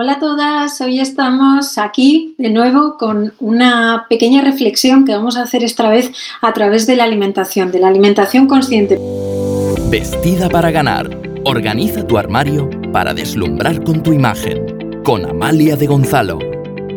Hola a todas, hoy estamos aquí de nuevo con una pequeña reflexión que vamos a hacer esta vez a través de la alimentación, de la alimentación consciente. Vestida para ganar. Organiza tu armario para deslumbrar con tu imagen. Con Amalia de Gonzalo.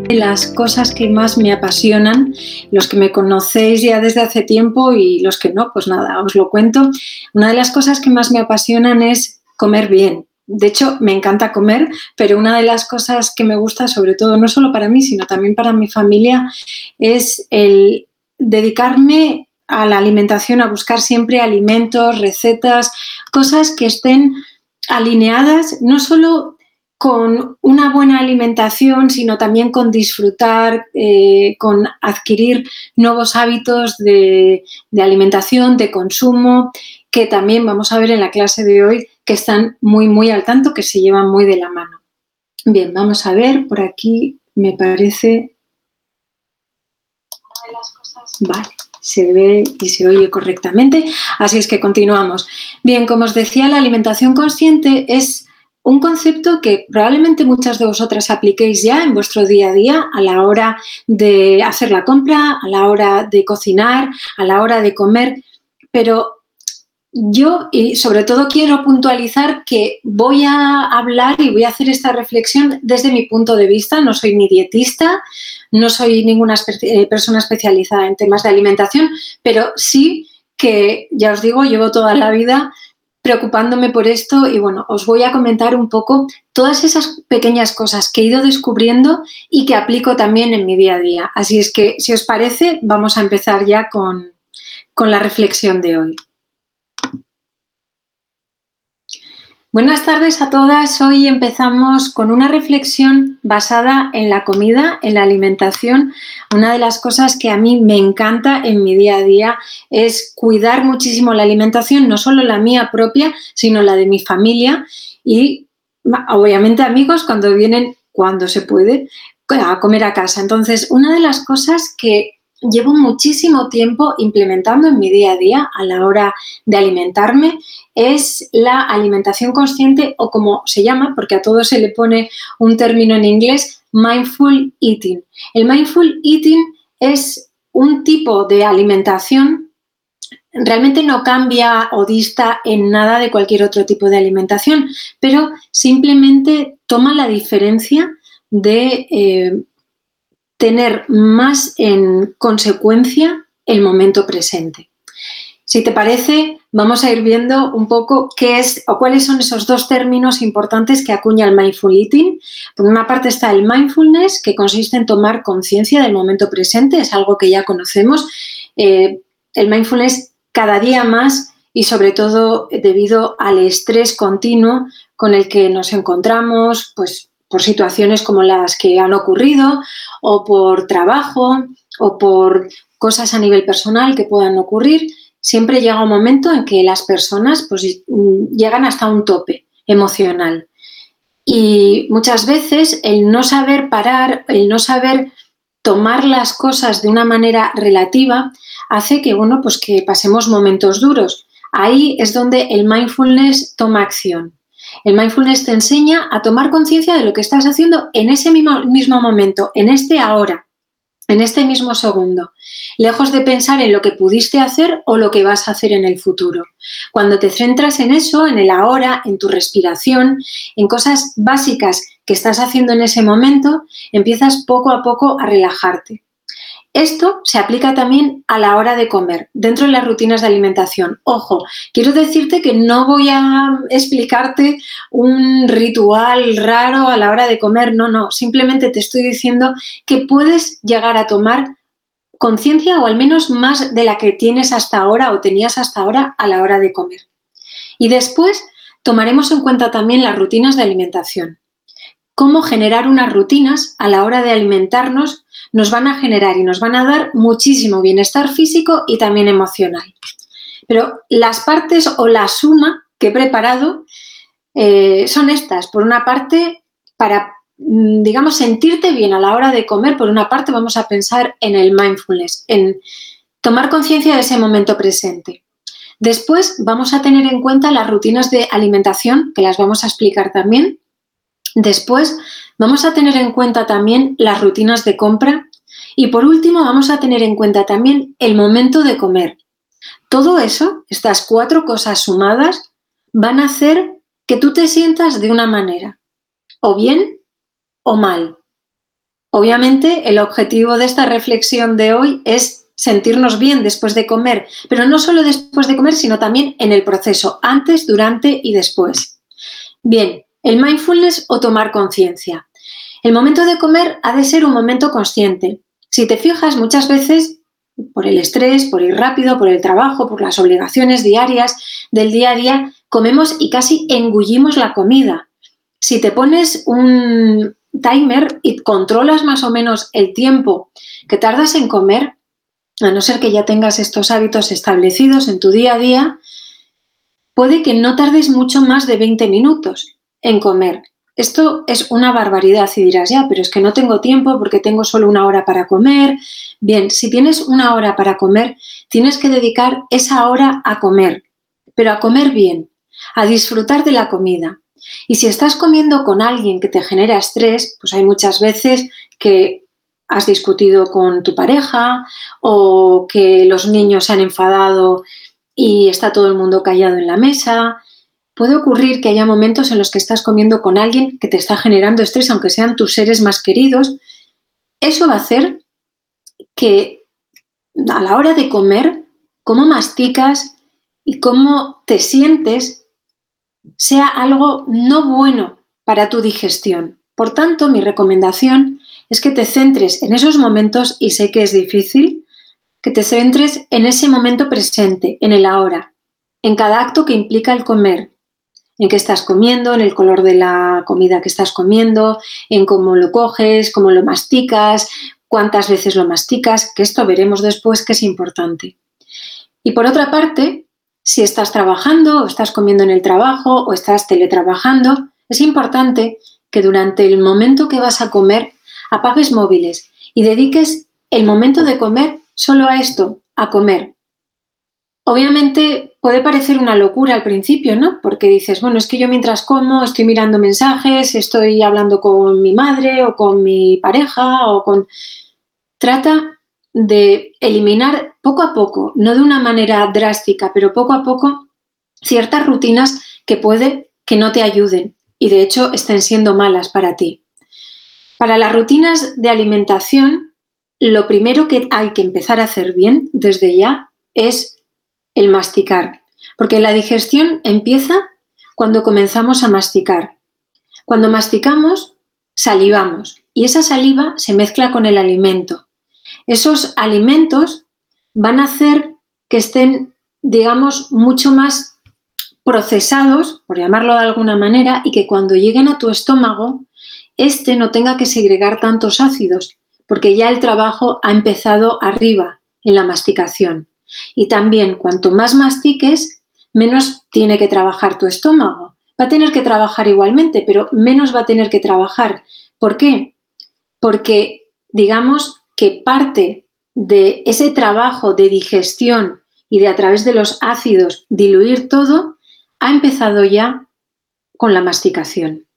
Las cosas que más me apasionan, los que me conocéis ya desde hace tiempo y los que no, pues nada, os lo cuento. Una de las cosas que más me apasionan es comer bien, de hecho, me encanta comer, pero una de las cosas que me gusta, sobre todo, no solo para mí, sino también para mi familia, es el dedicarme a la alimentación, a buscar siempre alimentos, recetas, cosas que estén alineadas no solo con una buena alimentación, sino también con disfrutar, eh, con adquirir nuevos hábitos de, de alimentación, de consumo, que también vamos a ver en la clase de hoy que están muy, muy al tanto, que se llevan muy de la mano. Bien, vamos a ver, por aquí me parece... Vale, se ve y se oye correctamente, así es que continuamos. Bien, como os decía, la alimentación consciente es un concepto que probablemente muchas de vosotras apliquéis ya en vuestro día a día a la hora de hacer la compra, a la hora de cocinar, a la hora de comer, pero yo y sobre todo quiero puntualizar que voy a hablar y voy a hacer esta reflexión desde mi punto de vista. No soy ni dietista, no soy ninguna eh, persona especializada en temas de alimentación, pero sí que, ya os digo, llevo toda la vida preocupándome por esto y bueno, os voy a comentar un poco todas esas pequeñas cosas que he ido descubriendo y que aplico también en mi día a día. Así es que, si os parece, vamos a empezar ya con, con la reflexión de hoy. Buenas tardes a todas. Hoy empezamos con una reflexión basada en la comida, en la alimentación. Una de las cosas que a mí me encanta en mi día a día es cuidar muchísimo la alimentación, no solo la mía propia, sino la de mi familia y obviamente amigos cuando vienen, cuando se puede, a comer a casa. Entonces, una de las cosas que llevo muchísimo tiempo implementando en mi día a día a la hora de alimentarme es la alimentación consciente o como se llama, porque a todo se le pone un término en inglés, mindful eating. El mindful eating es un tipo de alimentación realmente no cambia o dista en nada de cualquier otro tipo de alimentación, pero simplemente toma la diferencia de eh, tener más en consecuencia el momento presente. Si te parece, vamos a ir viendo un poco qué es o cuáles son esos dos términos importantes que acuña el mindful eating. Por una parte está el mindfulness, que consiste en tomar conciencia del momento presente, es algo que ya conocemos. Eh, el mindfulness cada día más y sobre todo debido al estrés continuo con el que nos encontramos, pues por situaciones como las que han ocurrido o por trabajo o por cosas a nivel personal que puedan ocurrir, siempre llega un momento en que las personas pues, llegan hasta un tope emocional. Y muchas veces el no saber parar, el no saber tomar las cosas de una manera relativa, hace que, bueno, pues que pasemos momentos duros. Ahí es donde el mindfulness toma acción. El mindfulness te enseña a tomar conciencia de lo que estás haciendo en ese mismo, mismo momento, en este ahora, en este mismo segundo, lejos de pensar en lo que pudiste hacer o lo que vas a hacer en el futuro. Cuando te centras en eso, en el ahora, en tu respiración, en cosas básicas que estás haciendo en ese momento, empiezas poco a poco a relajarte. Esto se aplica también a la hora de comer, dentro de las rutinas de alimentación. Ojo, quiero decirte que no voy a explicarte un ritual raro a la hora de comer, no, no, simplemente te estoy diciendo que puedes llegar a tomar conciencia o al menos más de la que tienes hasta ahora o tenías hasta ahora a la hora de comer. Y después tomaremos en cuenta también las rutinas de alimentación. Cómo generar unas rutinas a la hora de alimentarnos nos van a generar y nos van a dar muchísimo bienestar físico y también emocional. Pero las partes o la suma que he preparado eh, son estas. Por una parte, para, mm, digamos, sentirte bien a la hora de comer, por una parte vamos a pensar en el mindfulness, en tomar conciencia de ese momento presente. Después vamos a tener en cuenta las rutinas de alimentación, que las vamos a explicar también. Después Vamos a tener en cuenta también las rutinas de compra y por último vamos a tener en cuenta también el momento de comer. Todo eso, estas cuatro cosas sumadas, van a hacer que tú te sientas de una manera, o bien o mal. Obviamente el objetivo de esta reflexión de hoy es sentirnos bien después de comer, pero no solo después de comer, sino también en el proceso, antes, durante y después. Bien, el mindfulness o tomar conciencia. El momento de comer ha de ser un momento consciente. Si te fijas, muchas veces por el estrés, por ir rápido, por el trabajo, por las obligaciones diarias del día a día, comemos y casi engullimos la comida. Si te pones un timer y controlas más o menos el tiempo que tardas en comer, a no ser que ya tengas estos hábitos establecidos en tu día a día, puede que no tardes mucho más de 20 minutos en comer. Esto es una barbaridad y dirás, ya, pero es que no tengo tiempo porque tengo solo una hora para comer. Bien, si tienes una hora para comer, tienes que dedicar esa hora a comer, pero a comer bien, a disfrutar de la comida. Y si estás comiendo con alguien que te genera estrés, pues hay muchas veces que has discutido con tu pareja o que los niños se han enfadado y está todo el mundo callado en la mesa Puede ocurrir que haya momentos en los que estás comiendo con alguien que te está generando estrés, aunque sean tus seres más queridos. Eso va a hacer que a la hora de comer, cómo masticas y cómo te sientes sea algo no bueno para tu digestión. Por tanto, mi recomendación es que te centres en esos momentos, y sé que es difícil, que te centres en ese momento presente, en el ahora, en cada acto que implica el comer, en qué estás comiendo, en el color de la comida que estás comiendo, en cómo lo coges, cómo lo masticas, cuántas veces lo masticas, que esto veremos después que es importante. Y por otra parte, si estás trabajando o estás comiendo en el trabajo o estás teletrabajando, es importante que durante el momento que vas a comer apagues móviles y dediques el momento de comer solo a esto, a comer. Obviamente puede parecer una locura al principio, ¿no? Porque dices, bueno, es que yo mientras como estoy mirando mensajes, estoy hablando con mi madre o con mi pareja o con... Trata de eliminar poco a poco, no de una manera drástica, pero poco a poco, ciertas rutinas que puede que no te ayuden y de hecho estén siendo malas para ti. Para las rutinas de alimentación, lo primero que hay que empezar a hacer bien desde ya es el masticar, porque la digestión empieza cuando comenzamos a masticar. Cuando masticamos, salivamos y esa saliva se mezcla con el alimento. Esos alimentos van a hacer que estén, digamos, mucho más procesados, por llamarlo de alguna manera, y que cuando lleguen a tu estómago, este no tenga que segregar tantos ácidos, porque ya el trabajo ha empezado arriba, en la masticación. Y también, cuanto más mastiques, menos tiene que trabajar tu estómago. Va a tener que trabajar igualmente, pero menos va a tener que trabajar. ¿Por qué? Porque digamos que parte de ese trabajo de digestión y de a través de los ácidos diluir todo, ha empezado ya con la masticación.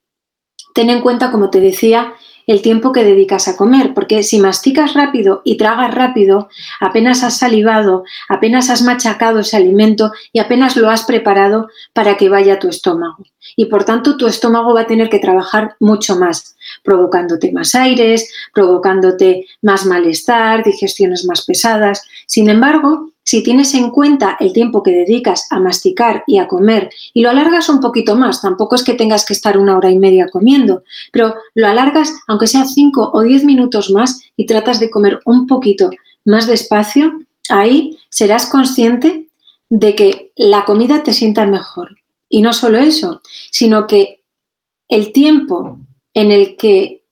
Ten en cuenta, como te decía, el tiempo que dedicas a comer, porque si masticas rápido y tragas rápido, apenas has salivado, apenas has machacado ese alimento y apenas lo has preparado para que vaya a tu estómago. Y por tanto tu estómago va a tener que trabajar mucho más, provocándote más aires, provocándote más malestar, digestiones más pesadas. Sin embargo, si tienes en cuenta el tiempo que dedicas a masticar y a comer y lo alargas un poquito más, tampoco es que tengas que estar una hora y media comiendo, pero lo alargas aunque sea cinco o diez minutos más y tratas de comer un poquito más despacio, ahí serás consciente de que la comida te sienta mejor. Y no solo eso, sino que el tiempo en el que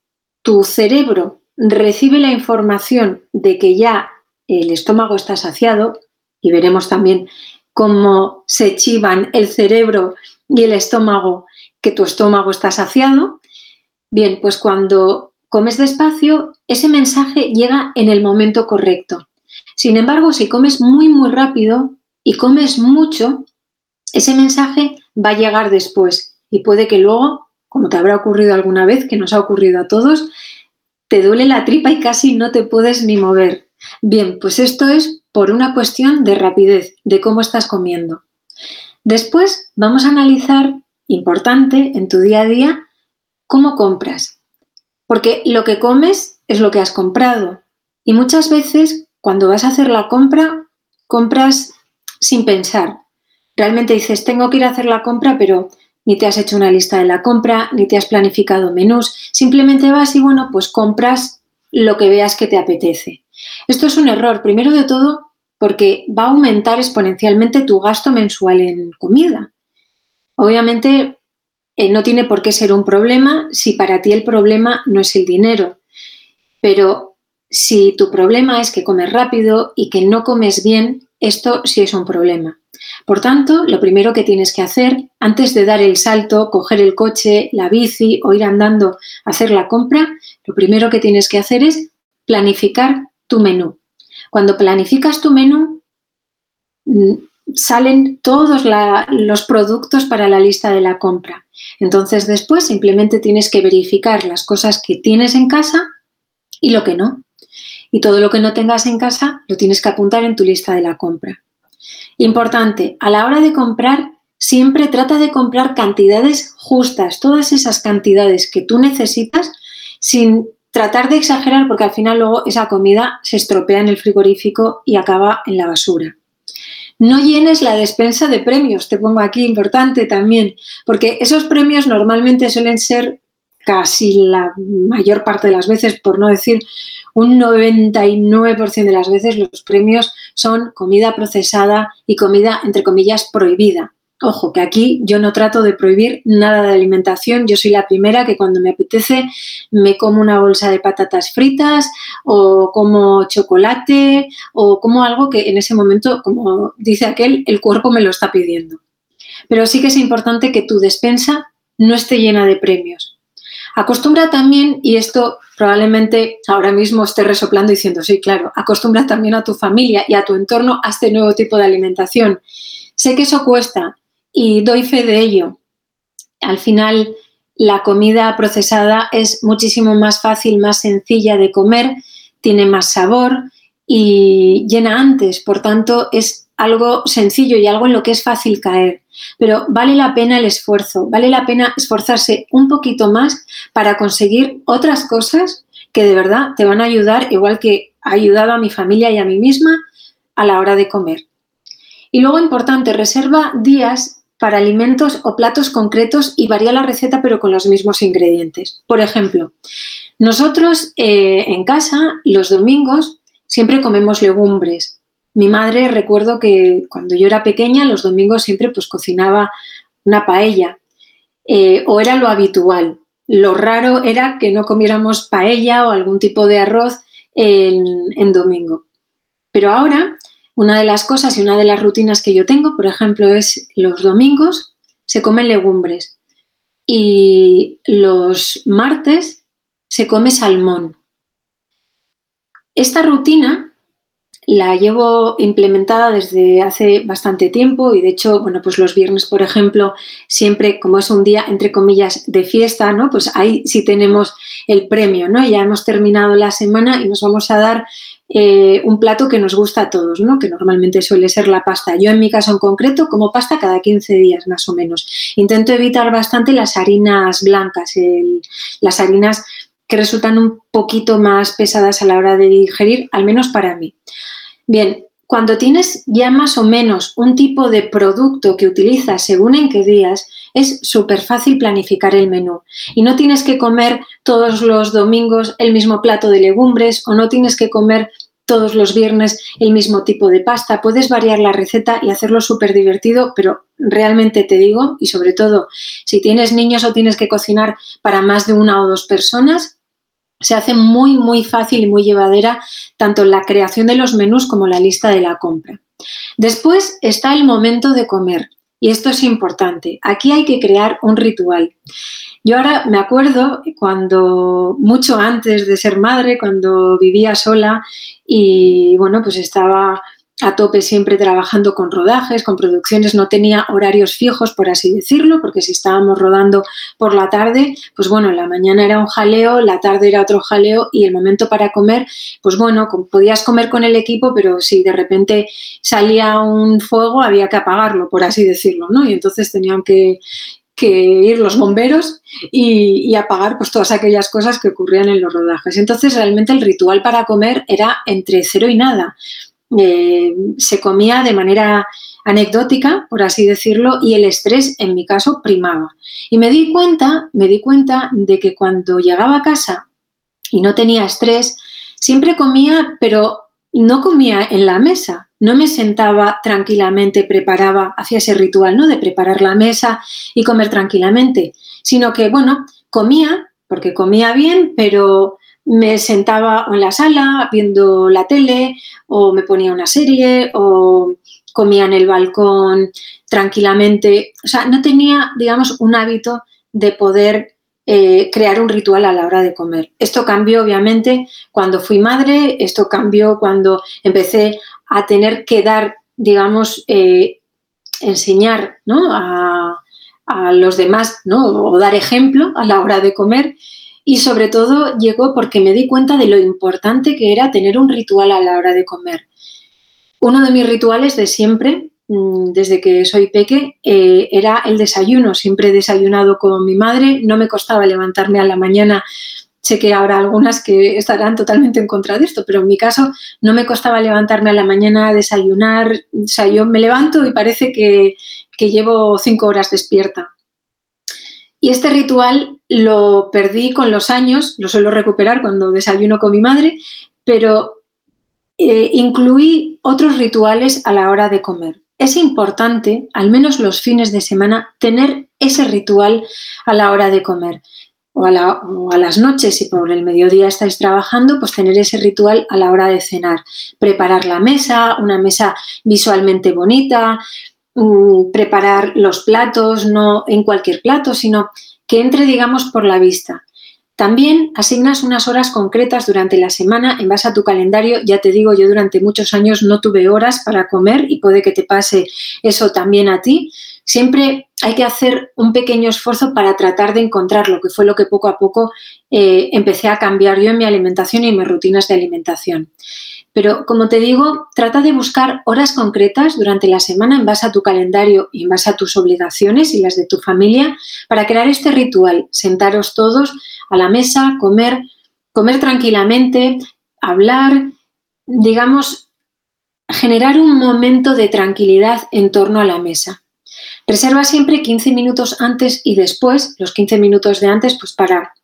tu cerebro recibe la información de que ya el estómago está saciado, y veremos también cómo se chivan el cerebro y el estómago, que tu estómago está saciado. Bien, pues cuando comes despacio, ese mensaje llega en el momento correcto. Sin embargo, si comes muy, muy rápido y comes mucho, ese mensaje va a llegar después y puede que luego como te habrá ocurrido alguna vez, que nos ha ocurrido a todos, te duele la tripa y casi no te puedes ni mover. Bien, pues esto es por una cuestión de rapidez, de cómo estás comiendo. Después vamos a analizar, importante en tu día a día, cómo compras. Porque lo que comes es lo que has comprado. Y muchas veces cuando vas a hacer la compra, compras sin pensar. Realmente dices, tengo que ir a hacer la compra, pero ni te has hecho una lista de la compra, ni te has planificado menús, simplemente vas y bueno, pues compras lo que veas que te apetece. Esto es un error, primero de todo, porque va a aumentar exponencialmente tu gasto mensual en comida. Obviamente eh, no tiene por qué ser un problema si para ti el problema no es el dinero, pero si tu problema es que comes rápido y que no comes bien, esto sí es un problema. Por tanto, lo primero que tienes que hacer antes de dar el salto, coger el coche, la bici o ir andando a hacer la compra, lo primero que tienes que hacer es planificar tu menú. Cuando planificas tu menú, mm, salen todos los productos para la lista de la compra. Entonces después simplemente tienes que verificar las cosas que tienes en casa y lo que no. Y todo lo que no tengas en casa lo tienes que apuntar en tu lista de la compra. Importante, a la hora de comprar, siempre trata de comprar cantidades justas, todas esas cantidades que tú necesitas sin tratar de exagerar porque al final luego esa comida se estropea en el frigorífico y acaba en la basura. No llenes la despensa de premios, te pongo aquí importante también, porque esos premios normalmente suelen ser casi la mayor parte de las veces, por no decir un 99% de las veces los premios son comida procesada y comida, entre comillas, prohibida. Ojo, que aquí yo no trato de prohibir nada de alimentación. Yo soy la primera que cuando me apetece me como una bolsa de patatas fritas o como chocolate o como algo que en ese momento, como dice aquel, el cuerpo me lo está pidiendo. Pero sí que es importante que tu despensa no esté llena de premios. Acostumbra también, y esto probablemente ahora mismo esté resoplando diciendo, sí, claro, acostumbra también a tu familia y a tu entorno a este nuevo tipo de alimentación. Sé que eso cuesta y doy fe de ello. Al final, la comida procesada es muchísimo más fácil, más sencilla de comer, tiene más sabor y llena antes, por tanto es algo sencillo y algo en lo que es fácil caer. Pero vale la pena el esfuerzo, vale la pena esforzarse un poquito más para conseguir otras cosas que de verdad te van a ayudar, igual que ha ayudado a mi familia y a mí misma a la hora de comer. Y luego importante, reserva días para alimentos o platos concretos y varía la receta pero con los mismos ingredientes. Por ejemplo, nosotros eh, en casa los domingos siempre comemos legumbres mi madre recuerdo que cuando yo era pequeña, los domingos siempre pues cocinaba una paella eh, o era lo habitual. Lo raro era que no comiéramos paella o algún tipo de arroz en, en domingo. Pero ahora, una de las cosas y una de las rutinas que yo tengo, por ejemplo, es los domingos se comen legumbres y los martes se come salmón. Esta rutina la llevo implementada desde hace bastante tiempo y de hecho, bueno, pues los viernes, por ejemplo, siempre como es un día entre comillas de fiesta, ¿no? Pues ahí sí tenemos el premio, ¿no? Ya hemos terminado la semana y nos vamos a dar eh, un plato que nos gusta a todos, ¿no? Que normalmente suele ser la pasta. Yo en mi caso en concreto como pasta cada 15 días más o menos. Intento evitar bastante las harinas blancas, las harinas que resultan un poquito más pesadas a la hora de digerir, al menos para mí. Bien, cuando tienes ya más o menos un tipo de producto que utilizas según en qué días, es súper fácil planificar el menú. Y no tienes que comer todos los domingos el mismo plato de legumbres o no tienes que comer todos los viernes el mismo tipo de pasta. Puedes variar la receta y hacerlo súper divertido, pero realmente te digo, y sobre todo si tienes niños o tienes que cocinar para más de una o dos personas, se hace muy, muy fácil y muy llevadera tanto la creación de los menús como la lista de la compra. Después está el momento de comer. Y esto es importante. Aquí hay que crear un ritual. Yo ahora me acuerdo cuando, mucho antes de ser madre, cuando vivía sola y bueno, pues estaba a tope siempre trabajando con rodajes, con producciones, no tenía horarios fijos, por así decirlo, porque si estábamos rodando por la tarde, pues bueno, la mañana era un jaleo, la tarde era otro jaleo y el momento para comer, pues bueno, podías comer con el equipo, pero si de repente salía un fuego había que apagarlo, por así decirlo, ¿no? Y entonces tenían que, ir los bomberos y, apagar pues todas aquellas cosas que ocurrían en los rodajes. Entonces realmente el ritual para comer era entre cero y nada. Eh, se comía de manera anecdótica, por así decirlo, y el estrés, en mi caso, primaba. Y me di cuenta, me di cuenta de que cuando llegaba a casa y no tenía estrés, siempre comía, pero no comía en la mesa, no me sentaba tranquilamente, preparaba, hacía ese ritual, ¿no? De preparar la mesa y comer tranquilamente, sino que, bueno, comía, porque comía bien, pero me sentaba en la sala viendo la tele o me ponía una serie o comía en el balcón tranquilamente. O sea, no tenía, digamos, un hábito de poder eh, crear un ritual a la hora de comer. Esto cambió, obviamente, cuando fui madre, esto cambió cuando empecé a tener que dar, digamos, eh, enseñar a, a, los demás, ¿no? o dar ejemplo a la hora de comer y sobre todo llegó porque me di cuenta de lo importante que era tener un ritual a la hora de comer. Uno de mis rituales de siempre, mm, desde que soy peque, eh, era el desayuno. Siempre he desayunado con mi madre, no me costaba levantarme a la mañana. Sé que habrá algunas que estarán totalmente en contra de esto, pero en mi caso no me costaba levantarme a la mañana a desayunar. O sea, yo me levanto y parece que, llevo cinco horas despierta. Y este ritual lo perdí con los años, lo suelo recuperar cuando desayuno con mi madre, pero eh, incluí otros rituales a la hora de comer. Es importante, al menos los fines de semana, tener ese ritual a la hora de comer. O a, las noches, si por el mediodía estáis trabajando, pues tener ese ritual a la hora de cenar. Preparar la mesa, una mesa visualmente bonita, Mm, preparar los platos, no en cualquier plato, sino que entre, digamos, por la vista. También asignas unas horas concretas durante la semana en base a tu calendario. Ya te digo, yo durante muchos años no tuve horas para comer y puede que te pase eso también a ti. Siempre hay que hacer un pequeño esfuerzo para tratar de encontrarlo, que fue lo que poco a poco eh, empecé a cambiar yo en mi alimentación y en mis rutinas de alimentación. Pero como te digo, trata de buscar horas concretas durante la semana en base a tu calendario y en base a tus obligaciones y las de tu familia para crear este ritual. Sentaros todos a la mesa, comer, comer tranquilamente, hablar, digamos, generar un momento de tranquilidad en torno a la mesa. Reserva siempre 15 minutos antes y después, los 15 minutos de antes, pues para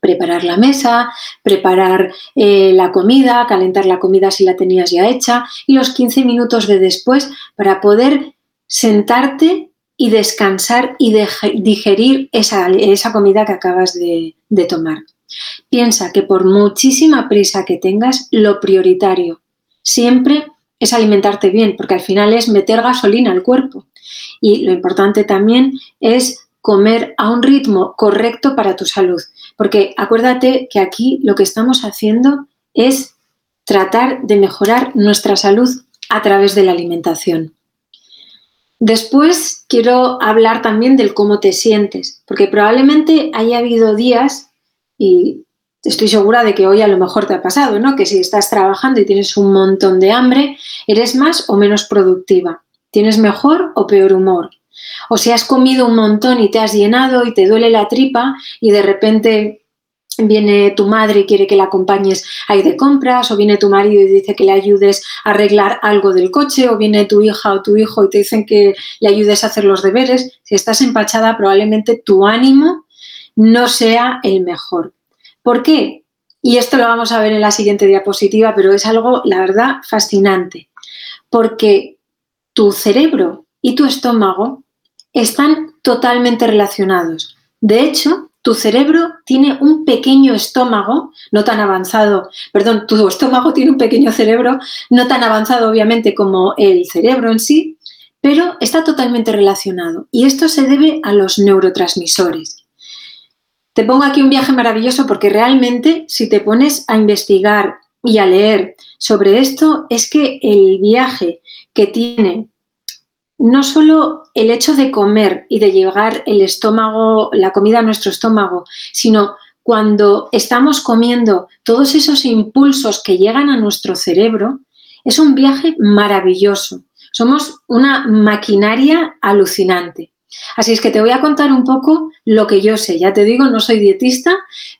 preparar la mesa, preparar eh, la comida, calentar la comida si la tenías ya hecha y los 15 minutos de después para poder sentarte y descansar y digerir esa, comida que acabas de, de tomar. Piensa que por muchísima prisa que tengas, lo prioritario siempre es alimentarte bien, porque al final es meter gasolina al cuerpo. Y lo importante también es comer a un ritmo correcto para tu salud. Porque acuérdate que aquí lo que estamos haciendo es tratar de mejorar nuestra salud a través de la alimentación. Después quiero hablar también del cómo te sientes, porque probablemente haya habido días, y estoy segura de que hoy a lo mejor te ha pasado, ¿no? Que si estás trabajando y tienes un montón de hambre, eres más o menos productiva, tienes mejor o peor humor, o si has comido un montón y te has llenado y te duele la tripa y de repente viene tu madre y quiere que la acompañes a ir de compras, o viene tu marido y dice que le ayudes a arreglar algo del coche, o viene tu hija o tu hijo y te dicen que le ayudes a hacer los deberes, si estás empachada probablemente tu ánimo no sea el mejor. ¿Por qué? Y esto lo vamos a ver en la siguiente diapositiva, pero es algo, la verdad, fascinante, porque tu cerebro y tu estómago están totalmente relacionados. De hecho, tu cerebro tiene un pequeño estómago, no tan avanzado, perdón, tu estómago tiene un pequeño cerebro, no tan avanzado obviamente como el cerebro en sí, pero está totalmente relacionado. Y esto se debe a los neurotransmisores. Te pongo aquí un viaje maravilloso porque realmente si te pones a investigar y a leer sobre esto es que el viaje que tiene no solo el hecho de comer y de llegar el estómago, la comida a nuestro estómago, sino cuando estamos comiendo todos esos impulsos que llegan a nuestro cerebro, es un viaje maravilloso. Somos una maquinaria alucinante. Así es que te voy a contar un poco lo que yo sé. Ya te digo, no soy dietista,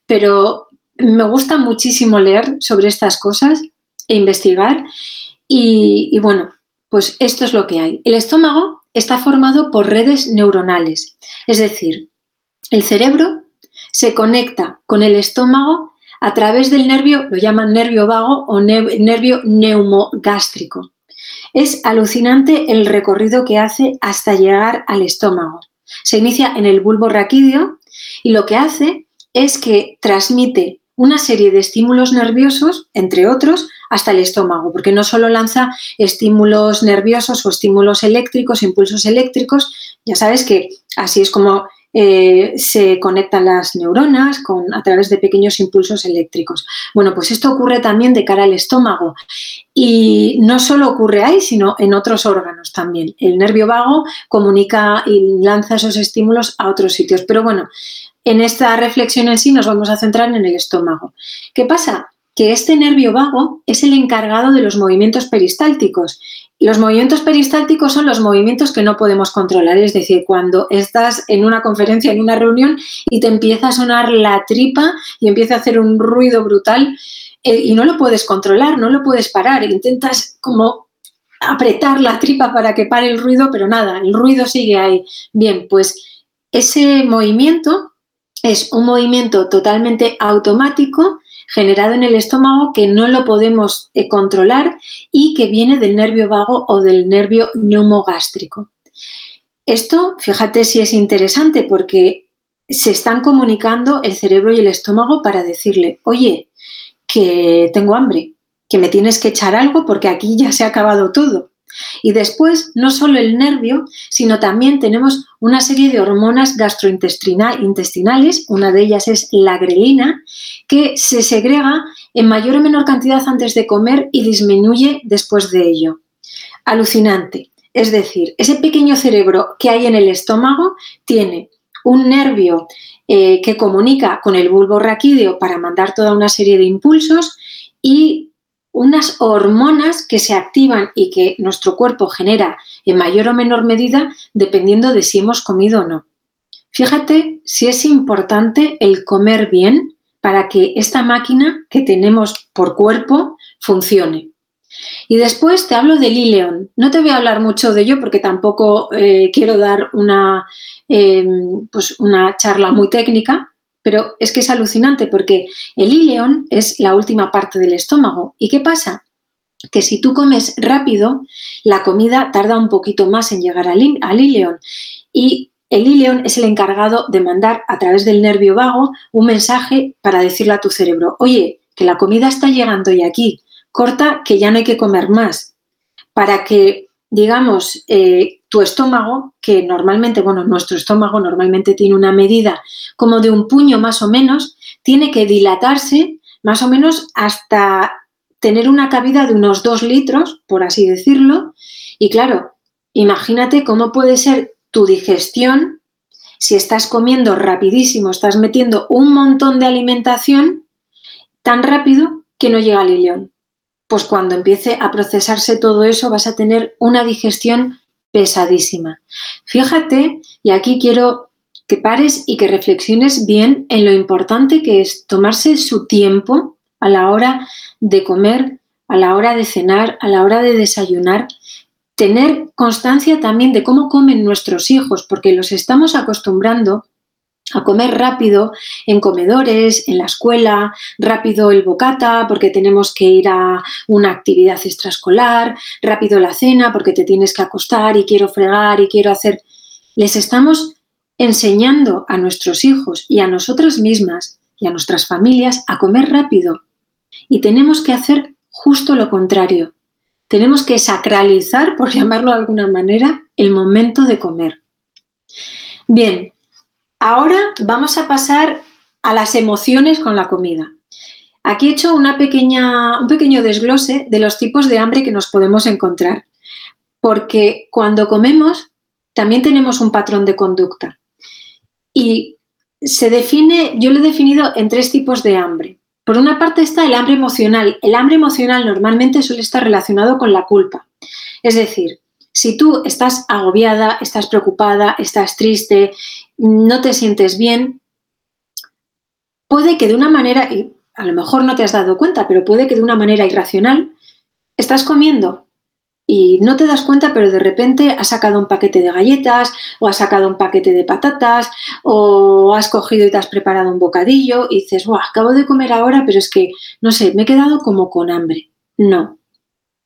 pero me gusta muchísimo leer sobre estas cosas e investigar. Y, bueno, pues esto es lo que hay. El estómago está formado por redes neuronales, es decir, el cerebro se conecta con el estómago a través del nervio, lo llaman nervio vago o nervio neumogástrico. Es alucinante el recorrido que hace hasta llegar al estómago. Se inicia en el bulbo raquídeo y lo que hace es que transmite una serie de estímulos nerviosos, entre otros, hasta el estómago, porque no solo lanza estímulos nerviosos o estímulos eléctricos, impulsos eléctricos, ya sabes que así es como eh, se conectan las neuronas con, a través de pequeños impulsos eléctricos. Bueno, pues esto ocurre también de cara al estómago y no solo ocurre ahí, sino en otros órganos también. El nervio vago comunica y lanza esos estímulos a otros sitios. Pero bueno, en esta reflexión en sí nos vamos a centrar en el estómago. ¿Qué pasa? que este nervio vago es el encargado de los movimientos peristálticos. Los movimientos peristálticos son los movimientos que no podemos controlar, es decir, cuando estás en una conferencia, en una reunión y te empieza a sonar la tripa y empieza a hacer un ruido brutal eh, y no lo puedes controlar, no lo puedes parar, intentas como apretar la tripa para que pare el ruido, pero nada, el ruido sigue ahí. Bien, pues ese movimiento es un movimiento totalmente automático generado en el estómago que no lo podemos eh, controlar y que viene del nervio vago o del nervio neumogástrico. Esto, fíjate si es interesante porque se están comunicando el cerebro y el estómago para decirle, oye, que tengo hambre, que me tienes que echar algo porque aquí ya se ha acabado todo. Y después, no solo el nervio, sino también tenemos una serie de hormonas gastrointestinales, una de ellas es la grelina, que se segrega en mayor o menor cantidad antes de comer y disminuye después de ello. Alucinante. Es decir, ese pequeño cerebro que hay en el estómago tiene un nervio eh, que comunica con el bulbo raquídeo para mandar toda una serie de impulsos y unas hormonas que se activan y que nuestro cuerpo genera en mayor o menor medida dependiendo de si hemos comido o no. Fíjate si es importante el comer bien para que esta máquina que tenemos por cuerpo funcione. Y después te hablo del ileón. No te voy a hablar mucho de ello porque tampoco eh, quiero dar una, eh, pues una charla muy técnica, pero es que es alucinante porque el ileón es la última parte del estómago. ¿Y qué pasa? Que si tú comes rápido, la comida tarda un poquito más en llegar al, al ileón. Y el ileón es el encargado de mandar a través del nervio vago un mensaje para decirle a tu cerebro, oye, que la comida está llegando y aquí, corta que ya no hay que comer más. Para que, digamos, eh, tu estómago, que normalmente, bueno, nuestro estómago normalmente tiene una medida como de un puño más o menos, tiene que dilatarse más o menos hasta tener una cabida de unos dos litros, por así decirlo. Y claro, imagínate cómo puede ser tu digestión si estás comiendo rapidísimo, estás metiendo un montón de alimentación tan rápido que no llega al ileón. Pues cuando empiece a procesarse todo eso vas a tener una digestión pesadísima. Fíjate, y aquí quiero que pares y que reflexiones bien en lo importante que es tomarse su tiempo a la hora de comer, a la hora de cenar, a la hora de desayunar, tener constancia también de cómo comen nuestros hijos, porque los estamos acostumbrando a comer rápido en comedores, en la escuela, rápido el bocata porque tenemos que ir a una actividad extraescolar, rápido la cena porque te tienes que acostar y quiero fregar y quiero hacer... Les estamos enseñando a nuestros hijos y a nosotras mismas y a nuestras familias a comer rápido. Y tenemos que hacer justo lo contrario. Tenemos que sacralizar, por llamarlo de alguna manera, el momento de comer. Bien, Ahora vamos a pasar a las emociones con la comida. Aquí he hecho una pequeña, un pequeño desglose de los tipos de hambre que nos podemos encontrar, porque cuando comemos también tenemos un patrón de conducta. Y se define, yo lo he definido en tres tipos de hambre. Por una parte está el hambre emocional. El hambre emocional normalmente suele estar relacionado con la culpa. Es decir, si tú estás agobiada, estás preocupada, estás triste, no te sientes bien, puede que de una manera, y a lo mejor no te has dado cuenta, pero puede que de una manera irracional, estás comiendo y no te das cuenta, pero de repente has sacado un paquete de galletas o has sacado un paquete de patatas o has cogido y te has preparado un bocadillo y dices, wow, acabo de comer ahora, pero es que, no sé, me he quedado como con hambre. No.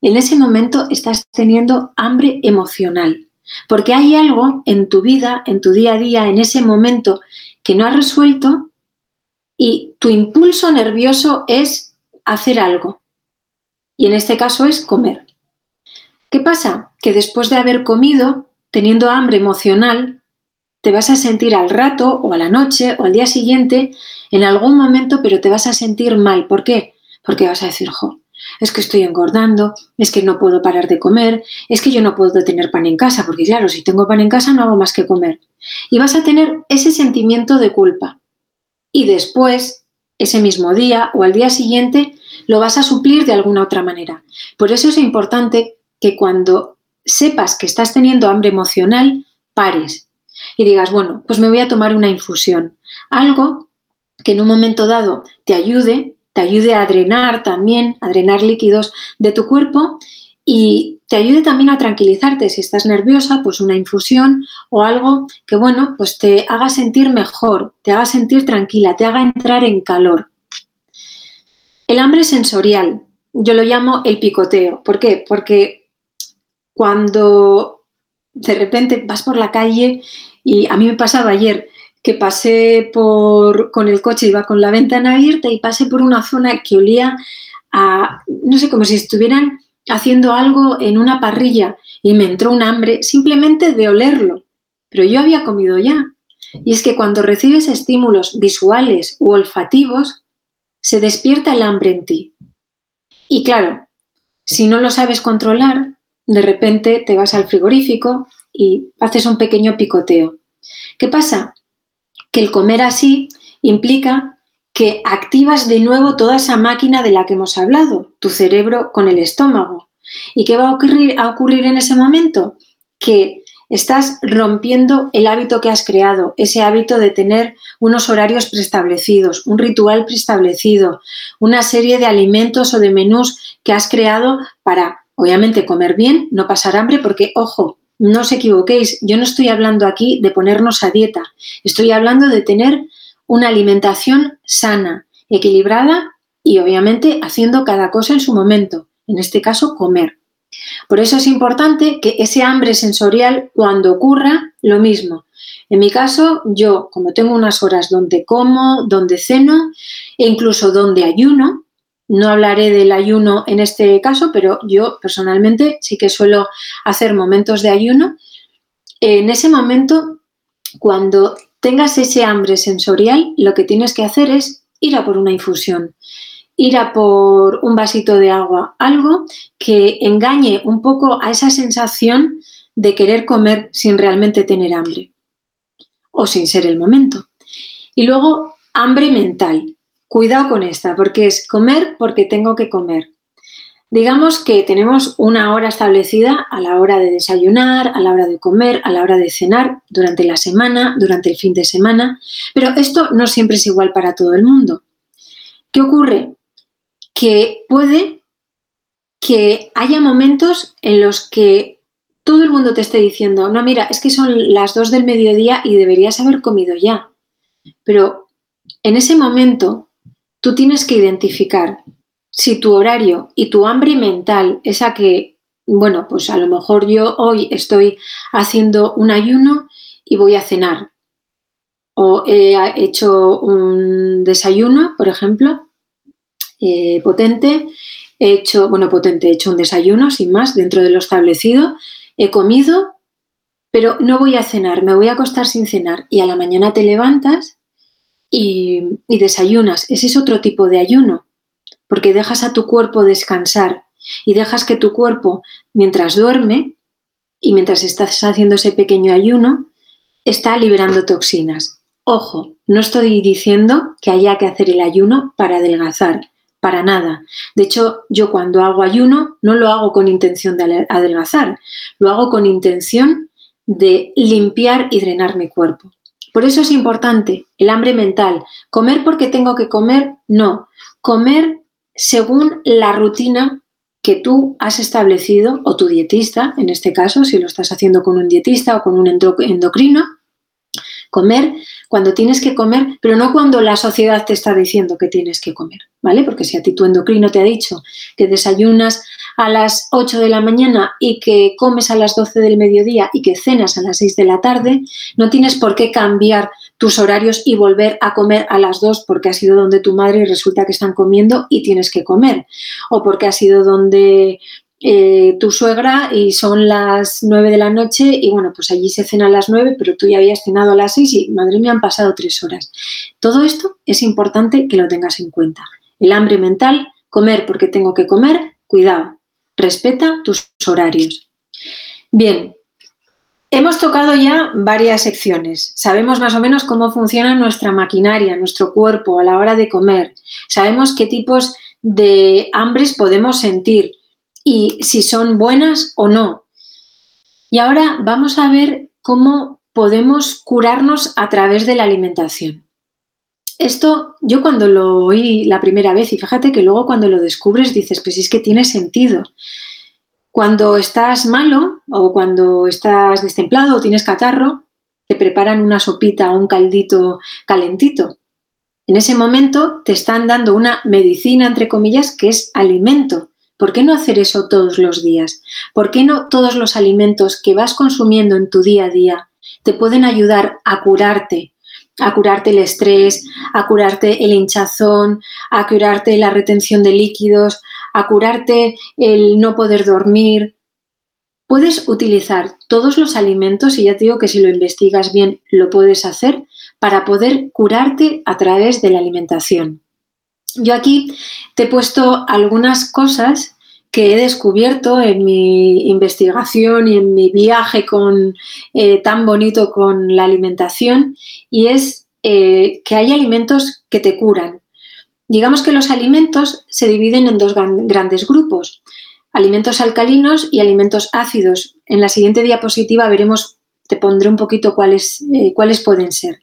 En ese momento estás teniendo hambre emocional, porque hay algo en tu vida, en tu día a día, en ese momento que no has resuelto y tu impulso nervioso es hacer algo. Y en este caso es comer. ¿Qué pasa? Que después de haber comido, teniendo hambre emocional, te vas a sentir al rato o a la noche o al día siguiente en algún momento, pero te vas a sentir mal. ¿Por qué? Porque vas a decir, jo, es que estoy engordando, es que no puedo parar de comer, es que yo no puedo tener pan en casa, porque claro, si tengo pan en casa no hago más que comer. Y vas a tener ese sentimiento de culpa. Y después, ese mismo día o al día siguiente, lo vas a suplir de alguna otra manera. Por eso es importante que cuando sepas que estás teniendo hambre emocional, pares y digas, bueno, pues me voy a tomar una infusión. Algo que en un momento dado te ayude, te ayude a drenar también, a drenar líquidos de tu cuerpo y te ayude también a tranquilizarte. Si estás nerviosa, pues una infusión o algo que, bueno, pues te haga sentir mejor, te haga sentir tranquila, te haga entrar en calor. El hambre sensorial, yo lo llamo el picoteo. ¿Por qué? Porque cuando de repente vas por la calle y a mí me pasaba ayer que pasé por, con el coche, iba con la ventana abierta y pasé por una zona que olía a, no sé, como si estuvieran haciendo algo en una parrilla y me entró un hambre simplemente de olerlo. Pero yo había comido ya. Y es que cuando recibes estímulos visuales u olfativos, se despierta el hambre en ti. Y claro, si no lo sabes controlar, de repente te vas al frigorífico y haces un pequeño picoteo. ¿Qué pasa? Que el comer así implica que activas de nuevo toda esa máquina de la que hemos hablado, tu cerebro con el estómago. ¿Y qué va a ocurrir, a ocurrir en ese momento? Que estás rompiendo el hábito que has creado, ese hábito de tener unos horarios preestablecidos, un ritual preestablecido, una serie de alimentos o de menús que has creado para Obviamente comer bien, no pasar hambre, porque, ojo, no os equivoquéis, yo no estoy hablando aquí de ponernos a dieta, estoy hablando de tener una alimentación sana, equilibrada y obviamente haciendo cada cosa en su momento, en este caso comer. Por eso es importante que ese hambre sensorial, cuando ocurra, lo mismo. En mi caso, yo, como tengo unas horas donde como, donde ceno e incluso donde ayuno, no hablaré del ayuno en este caso, pero yo personalmente sí que suelo hacer momentos de ayuno. En ese momento, cuando tengas ese hambre sensorial, lo que tienes que hacer es ir a por una infusión, ir a por un vasito de agua, algo que engañe un poco a esa sensación de querer comer sin realmente tener hambre o sin ser el momento. Y luego, hambre mental. Cuidado con esta, porque es comer porque tengo que comer. Digamos que tenemos una hora establecida a la hora de desayunar, a la hora de comer, a la hora de cenar, durante la semana, durante el fin de semana, pero esto no siempre es igual para todo el mundo. ¿Qué ocurre? Que puede que haya momentos en los que todo el mundo te esté diciendo, no, mira, es que son las dos del mediodía y deberías haber comido ya. Pero en ese momento tú tienes que identificar si tu horario y tu hambre mental, esa que, bueno, pues a lo mejor yo hoy estoy haciendo un ayuno y voy a cenar. O he hecho un desayuno, por ejemplo, eh, potente, he hecho, bueno, potente, he hecho un desayuno sin más dentro de lo establecido, he comido, pero no voy a cenar, me voy a acostar sin cenar. Y a la mañana te levantas y, desayunas. Ese es otro tipo de ayuno. porque dejas a tu cuerpo descansar y dejas que tu cuerpo, mientras duerme y mientras estás haciendo ese pequeño ayuno, está liberando toxinas. Ojo, no estoy diciendo que haya que hacer el ayuno para adelgazar, para nada. De hecho, yo cuando hago ayuno no lo hago con intención de adelgazar, lo hago con intención de limpiar y drenar mi cuerpo. Por eso es importante el hambre mental. Comer porque tengo que comer, no. Comer según la rutina que tú has establecido, o tu dietista, en este caso, si lo estás haciendo con un dietista o con un endocrino, comer cuando tienes que comer, pero no cuando la sociedad te está diciendo que tienes que comer, ¿vale? Porque si a ti tu endocrino te ha dicho que desayunas a las 8 de la mañana y que comes a las 12 del mediodía y que cenas a las 6 de la tarde, no tienes por qué cambiar tus horarios y volver a comer a las 2 porque has ido donde tu madre y resulta que están comiendo y tienes que comer. O porque has ido donde eh, tu suegra y son las 9 de la noche y bueno, pues allí se cena a las 9, pero tú ya habías cenado a las 6 y madre mía han pasado 3 horas. Todo esto es importante que lo tengas en cuenta. El hambre mental, comer porque tengo que comer, cuidado, respeta tus horarios. Bien, hemos tocado ya varias secciones. Sabemos más o menos cómo funciona nuestra maquinaria, nuestro cuerpo a la hora de comer. Sabemos qué tipos de hambres podemos sentir y si son buenas o no. Y ahora vamos a ver cómo podemos curarnos a través de la alimentación. Esto yo cuando lo oí la primera vez y fíjate que luego cuando lo descubres dices, pues es que tiene sentido. Cuando estás malo o cuando estás destemplado o tienes catarro, te preparan una sopita o un caldito calentito. En ese momento te están dando una medicina, entre comillas, que es alimento. ¿Por qué no hacer eso todos los días? ¿Por qué no todos los alimentos que vas consumiendo en tu día a día te pueden ayudar a curarte a curarte el estrés, a curarte el hinchazón, a curarte la retención de líquidos, a curarte el no poder dormir. Puedes utilizar todos los alimentos, y ya te digo que si lo investigas bien lo puedes hacer, para poder curarte a través de la alimentación. Yo aquí te he puesto algunas cosas que he descubierto en mi investigación y en mi viaje con, eh, tan bonito con la alimentación y es eh, que hay alimentos que te curan. Digamos que los alimentos se dividen en dos grandes grupos, alimentos alcalinos y alimentos ácidos. En la siguiente diapositiva veremos, te pondré un poquito cuáles, eh, cuáles pueden ser.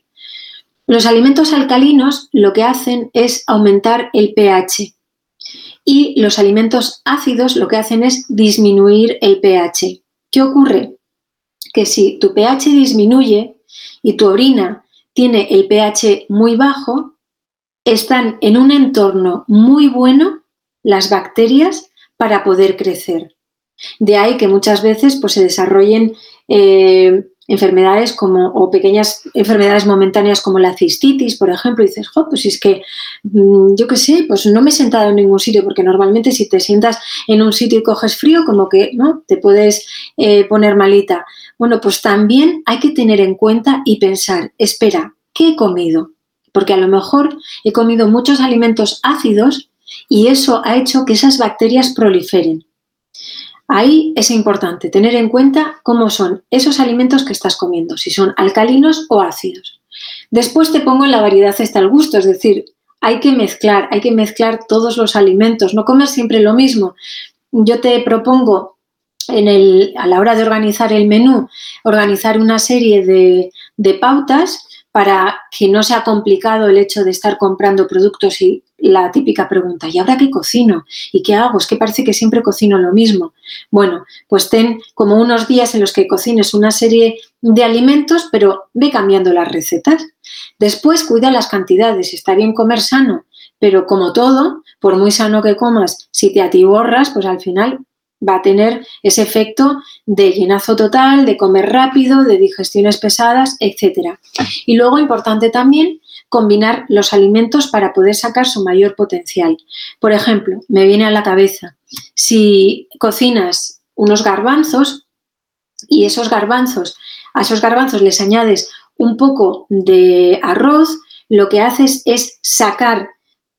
Los alimentos alcalinos lo que hacen es aumentar el pH, y los alimentos ácidos lo que hacen es disminuir el pH. ¿Qué ocurre? Que si tu pH disminuye y tu orina tiene el pH muy bajo, están en un entorno muy bueno las bacterias para poder crecer. De ahí que muchas veces pues, se desarrollen eh, enfermedades como, o pequeñas enfermedades momentáneas como la cistitis, por ejemplo, y dices, jo, pues es que, mm, yo qué sé, pues no me he sentado en ningún sitio, porque normalmente si te sientas en un sitio y coges frío, como que, ¿no? Te puedes eh, poner malita. Bueno, pues también hay que tener en cuenta y pensar, espera, ¿qué he comido? Porque a lo mejor he comido muchos alimentos ácidos y eso ha hecho que esas bacterias proliferen. Ahí es importante tener en cuenta cómo son esos alimentos que estás comiendo, si son alcalinos o ácidos. Después te pongo en la variedad hasta el gusto, es decir, hay que mezclar, hay que mezclar todos los alimentos, no comer siempre lo mismo. Yo te propongo en el, a la hora de organizar el menú, organizar una serie de, de pautas para que no sea complicado el hecho de estar comprando productos y la típica pregunta, ¿y ahora qué cocino? ¿Y qué hago? Es que parece que siempre cocino lo mismo. Bueno, pues ten como unos días en los que cocines una serie de alimentos, pero ve cambiando las recetas. Después cuida las cantidades, está bien comer sano, pero como todo, por muy sano que comas, si te atiborras, pues al final va a tener ese efecto de llenazo total, de comer rápido, de digestiones pesadas, etc. Y luego, importante también, combinar los alimentos para poder sacar su mayor potencial. Por ejemplo, me viene a la cabeza, si cocinas unos garbanzos y esos garbanzos, a esos garbanzos les añades un poco de arroz, lo que haces es sacar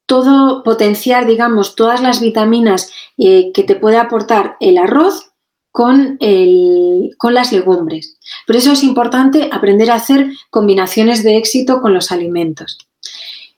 todo, potenciar, digamos, todas las vitaminas eh, que te puede aportar el arroz con, con las legumbres. Por eso es importante aprender a hacer combinaciones de éxito con los alimentos.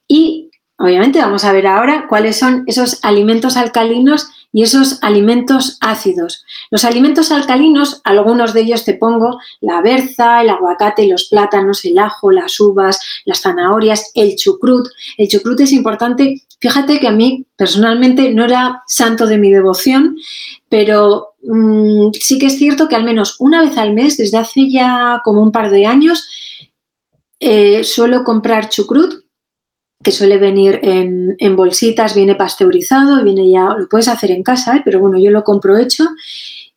Y obviamente vamos a ver ahora cuáles son esos alimentos alcalinos y esos alimentos ácidos. Los alimentos alcalinos, algunos de ellos te pongo la berza, el aguacate, los plátanos, el ajo, las uvas, las zanahorias, el chucrut. El chucrut es importante. Fíjate que a mí personalmente no era santo de mi devoción, pero mm, sí que es cierto que al menos una vez al mes, desde hace ya como un par de años, eh, suelo comprar chucrut que suele venir en, bolsitas, viene pasteurizado, viene ya, lo puedes hacer en casa, ¿eh? pero bueno, yo lo compro hecho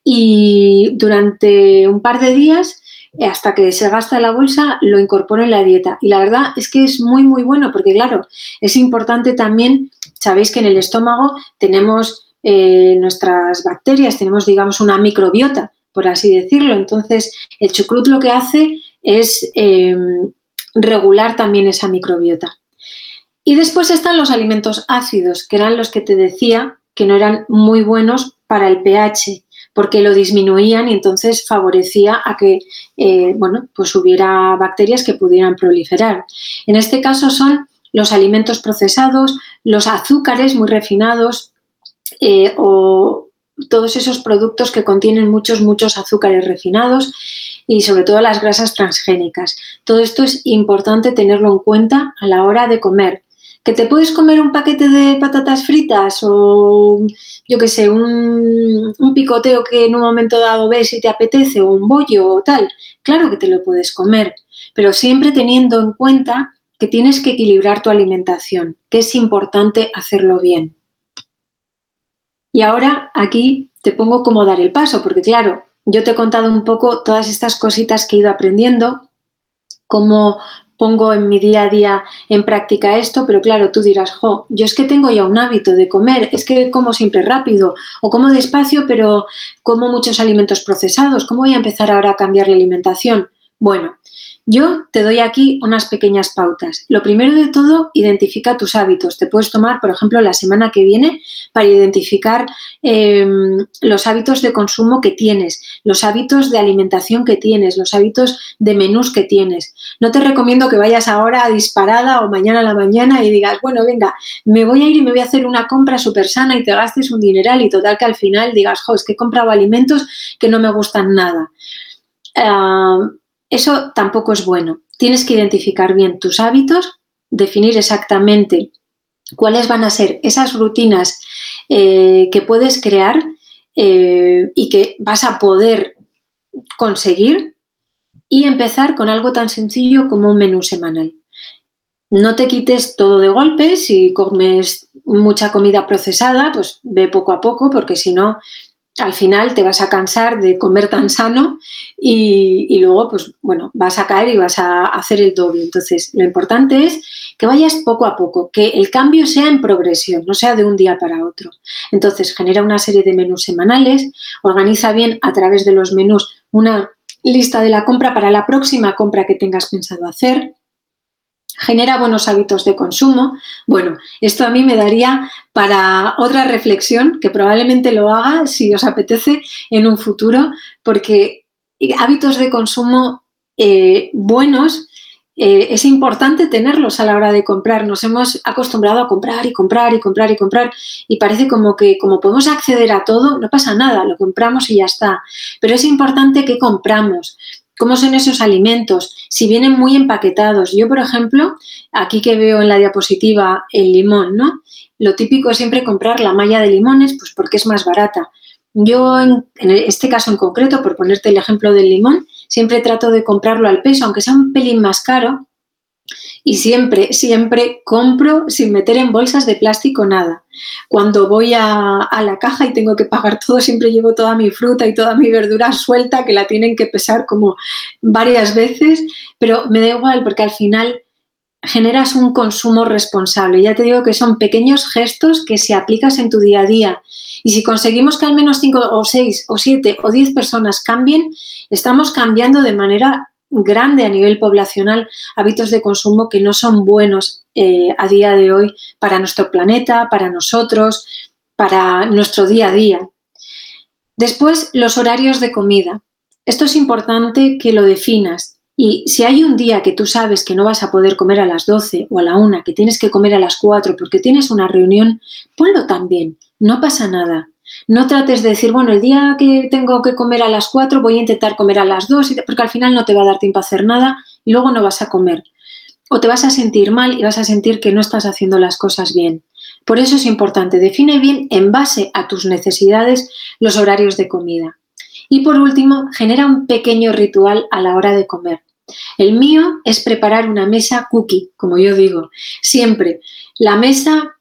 y durante un par de días, eh, hasta que se gasta la bolsa, lo incorporo en la dieta. Y la verdad es que es muy, muy bueno, porque claro, es importante también, sabéis que en el estómago tenemos eh, nuestras bacterias, tenemos, digamos, una microbiota, por así decirlo. Entonces, el chucrut lo que hace es regular también esa microbiota. Y después están los alimentos ácidos, que eran los que te decía que no eran muy buenos para el pH, porque lo disminuían y entonces favorecía a que eh, bueno, pues hubiera bacterias que pudieran proliferar. En este caso son los alimentos procesados, los azúcares muy refinados eh, o todos esos productos que contienen muchos, muchos azúcares refinados y sobre todo las grasas transgénicas. Todo esto es importante tenerlo en cuenta a la hora de comer que te puedes comer un paquete de patatas fritas o yo qué sé, un, picoteo que en un momento dado ves y te apetece o un bollo o tal, claro que te lo puedes comer, pero siempre teniendo en cuenta que tienes que equilibrar tu alimentación, que es importante hacerlo bien. Y ahora aquí te pongo cómo dar el paso, porque claro, yo te he contado un poco todas estas cositas que he ido aprendiendo, cómo pongo en mi día a día en práctica esto, pero claro, tú dirás, jo, yo es que tengo ya un hábito de comer, es que como siempre rápido o como despacio, pero como muchos alimentos procesados, ¿cómo voy a empezar ahora a cambiar la alimentación? Bueno, yo te doy aquí unas pequeñas pautas. Lo primero de todo, identifica tus hábitos. Te puedes tomar, por ejemplo, la semana que viene para identificar em, los hábitos de consumo que tienes, los hábitos de alimentación que tienes, los hábitos de menús que tienes. No te recomiendo que vayas ahora a disparada o mañana a la mañana y digas, bueno, venga, me voy a ir y me voy a hacer una compra súper sana y te gastes un dineral y total que al final digas, jo, es que he comprado alimentos que no me gustan nada. Ah, eso tampoco es bueno. Tienes que identificar bien tus hábitos, definir exactamente cuáles van a ser esas rutinas eh, que puedes crear eh, y que vas a poder conseguir y empezar con algo tan sencillo como un menú semanal. No te quites todo de golpe, si comes mucha comida procesada, pues ve poco a poco, porque si no, al final te vas a cansar de comer tan sano y, luego, pues bueno, vas a caer y vas a hacer el doble. Entonces, lo importante es que vayas poco a poco, que el cambio sea en progresión, no sea de un día para otro. Entonces, genera una serie de menús semanales, organiza bien a través de los menús una lista de la compra para la próxima compra que tengas pensado hacer genera buenos hábitos de consumo. Bueno, esto a mí me daría para otra reflexión, que probablemente lo haga si os apetece en un futuro, porque hábitos de consumo eh, buenos eh, es importante tenerlos a la hora de comprar. Nos hemos acostumbrado a comprar y comprar y comprar y comprar y parece como que como podemos acceder a todo, no pasa nada, lo compramos y ya está. Pero es importante que compramos, cómo son esos alimentos, si vienen muy empaquetados. Yo, por ejemplo, aquí que veo en la diapositiva el limón, ¿no? Lo típico es siempre comprar la malla de limones, pues porque es más barata. Yo, en, este caso en concreto, por ponerte el ejemplo del limón, siempre trato de comprarlo al peso, aunque sea un pelín más caro, y siempre, siempre compro sin meter en bolsas de plástico nada. Cuando voy a, la caja y tengo que pagar todo, siempre llevo toda mi fruta y toda mi verdura suelta, que la tienen que pesar como varias veces, pero me da igual porque al final generas un consumo responsable. Ya te digo que son pequeños gestos que si aplicas en tu día a día y si conseguimos que al menos 5 o 6 o 7 o 10 personas cambien, estamos cambiando de manera grande a nivel poblacional hábitos de consumo que no son buenos eh, a día de hoy para nuestro planeta, para nosotros, para nuestro día a día. Después, los horarios de comida. Esto es importante que lo definas. Y si hay un día que tú sabes que no vas a poder comer a las 12 o a la 1, que tienes que comer a las 4 porque tienes una reunión, ponlo también. No pasa nada. No trates de decir, bueno, el día que tengo que comer a las 4 voy a intentar comer a las 2, porque al final no te va a dar tiempo a hacer nada y luego no vas a comer. O te vas a sentir mal y vas a sentir que no estás haciendo las cosas bien. Por eso es importante, define bien en base a tus necesidades los horarios de comida. Y por último, genera un pequeño ritual a la hora de comer. El mío es preparar una mesa cookie, como yo digo. Siempre la mesa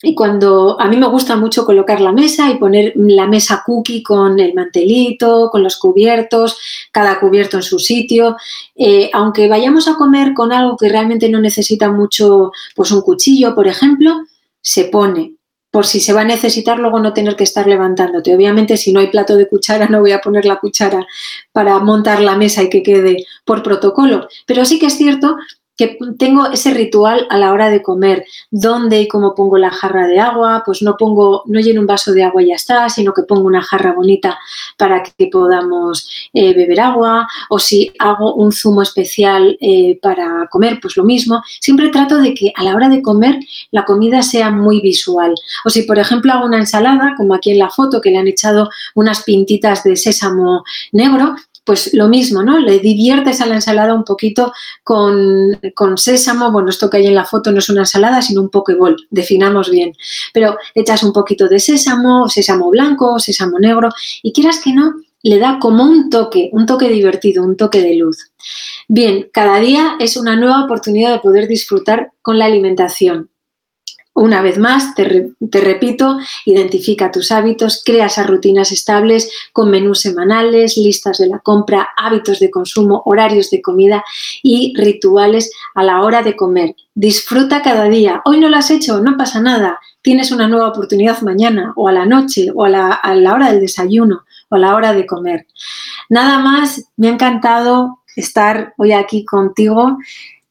y cuando a mí me gusta mucho colocar la mesa y poner la mesa cookie con el mantelito, con los cubiertos, cada cubierto en su sitio, eh, aunque vayamos a comer con algo que realmente no necesita mucho, pues un cuchillo, por ejemplo, se pone por si se va a necesitar luego no tener que estar levantándote. Obviamente si no hay plato de cuchara no voy a poner la cuchara para montar la mesa y que quede por protocolo, pero sí que es cierto que tengo ese ritual a la hora de comer, dónde y cómo pongo la jarra de agua, pues no pongo, no lleno un vaso de agua y ya está, sino que pongo una jarra bonita para que podamos eh, beber agua, o si hago un zumo especial eh, para comer, pues lo mismo. Siempre trato de que a la hora de comer la comida sea muy visual. O si, por ejemplo, hago una ensalada, como aquí en la foto, que le han echado unas pintitas de sésamo negro, pues lo mismo, ¿no? Le diviertes a la ensalada un poquito con, sésamo. Bueno, esto que hay en la foto no es una ensalada, sino un pokeball, definamos bien. Pero echas un poquito de sésamo, sésamo blanco, sésamo negro, y quieras que no, le da como un toque, un toque divertido, un toque de luz. Bien, cada día es una nueva oportunidad de poder disfrutar con la alimentación. Una vez más, te, repito, identifica tus hábitos, crea esas rutinas estables con menús semanales, listas de la compra, hábitos de consumo, horarios de comida y rituales a la hora de comer. Disfruta cada día. Hoy no lo has hecho, no pasa nada. Tienes una nueva oportunidad mañana o a la noche o a la, a la hora del desayuno o a la hora de comer. Nada más, me ha encantado estar hoy aquí contigo.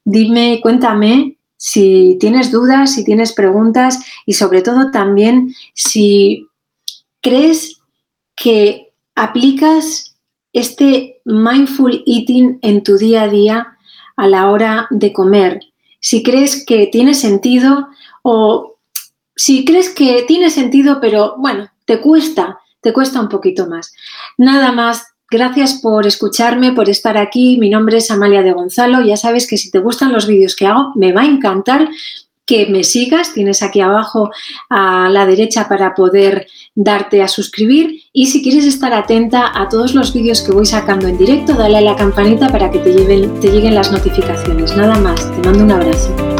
Dime, cuéntame si tienes dudas, si tienes preguntas y sobre todo también si crees que aplicas este mindful eating en tu día a día a la hora de comer. Si crees que tiene sentido o si crees que tiene sentido, pero bueno, te cuesta, te cuesta un poquito más. Nada más, Gracias por escucharme, por estar aquí. Mi nombre es Amalia de Gonzalo. Ya sabes que si te gustan los vídeos que hago, me va a encantar que me sigas. Tienes aquí abajo a la derecha para poder darte a suscribir. Y si quieres estar atenta a todos los vídeos que voy sacando en directo, dale a la campanita para que te, lleguen las notificaciones. Nada más, te mando un abrazo.